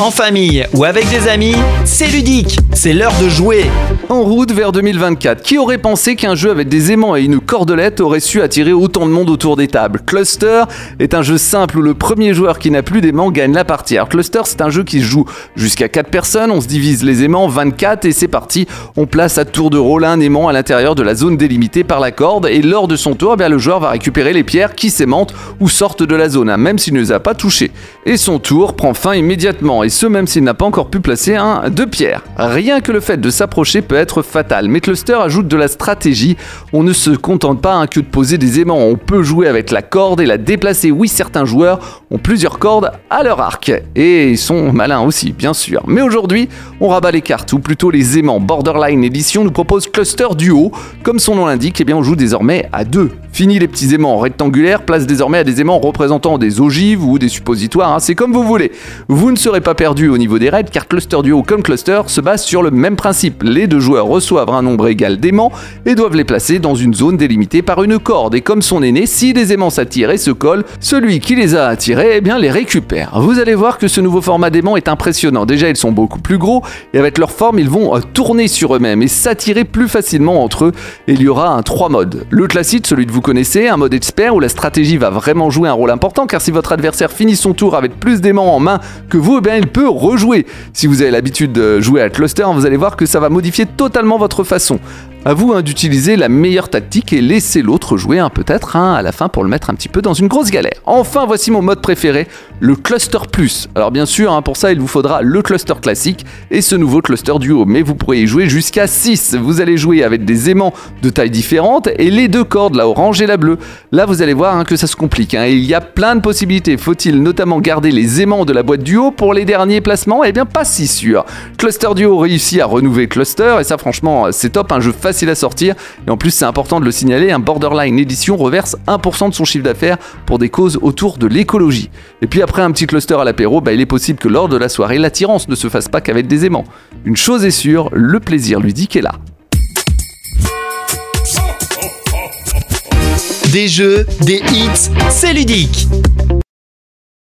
en famille ou avec des amis, c'est ludique, c'est l'heure de jouer. En route vers 2024, qui aurait pensé qu'un jeu avec des aimants et une cordelette aurait su attirer autant de monde autour des tables? Cluster est un jeu simple où le premier joueur qui n'a plus d'aimants gagne la partie. Alors Cluster, c'est un jeu qui se joue jusqu'à 4 personnes, on se divise les aimants 24 et c'est parti. On place à tour de rôle un aimant à l'intérieur de la zone délimitée par la corde et lors de son tour, eh le joueur va récupérer les pierres qui s'aimantent ou sortent de la zone, hein, même s'il ne les a pas touchées. Et son tour prend fin immédiatement et ce même s'il n'a pas encore pu placer un de pierre. Rien que le fait de s'approcher peut être fatal, mais Cluster ajoute de la stratégie. On ne se contente pas hein, que de poser des aimants, on peut jouer avec la corde et la déplacer. Oui, certains joueurs ont plusieurs cordes à leur arc et ils sont malins aussi, bien sûr. Mais aujourd'hui, on rabat les cartes, ou plutôt les aimants. Borderline Edition nous propose Cluster Duo. Comme son nom l'indique, eh bien on joue désormais à deux. Fini les petits aimants rectangulaires, place désormais à des aimants représentant des ogives ou des suppositoires, hein. c'est comme vous voulez. Vous ne serez pas perdu au niveau des raids car Cluster Duo comme Cluster se base sur le même principe. Les deux joueurs reçoivent un nombre égal d'aimants et doivent les placer dans une zone délimitée par une corde. Et comme son aîné, si des aimants s'attirent et se collent, celui qui les a attirés eh bien, les récupère. Vous allez voir que ce nouveau format d'aimants est impressionnant. Déjà, ils sont beaucoup plus gros et avec leur forme, ils vont euh, tourner sur eux-mêmes et s'attirer plus facilement entre eux. Et il y aura un trois modes. Le classique, celui de vous connaissez, un mode expert où la stratégie va vraiment jouer un rôle important car si votre adversaire finit son tour avec plus d'aimants en main que vous, eh bien, il peut rejouer. Si vous avez l'habitude de jouer à cluster, vous allez voir que ça va modifier totalement votre façon. À vous hein, d'utiliser la meilleure tactique et laisser l'autre jouer peut-être hein, à la fin pour le mettre un petit peu dans une grosse galère. Enfin, voici mon mode préféré, le cluster plus. Alors bien sûr, hein, pour ça, il vous faudra le cluster classique et ce nouveau cluster duo, mais vous pourrez y jouer jusqu'à 6. Vous allez jouer avec des aimants de tailles différentes et les deux cordes, la orange et la bleue. Là, vous allez voir que ça se complique. Il y a plein de possibilités. Faut-il notamment garder les aimants de la boîte duo pour les derniers placements? Eh bien, pas si sûr. Cluster duo réussit à renouveler cluster et ça, franchement, c'est top. Un jeu facile à sortir. Et en plus, c'est important de le signaler, un Borderline Edition reverse 1% de son chiffre d'affaires pour des causes autour de l'écologie. Et puis après un petit cluster à l'apéro, bah, il est possible que lors de la soirée, l'attirance ne se fasse pas qu'avec des aimants. Une chose est sûre, le plaisir ludique est là. Des jeux, des hits, c'est ludique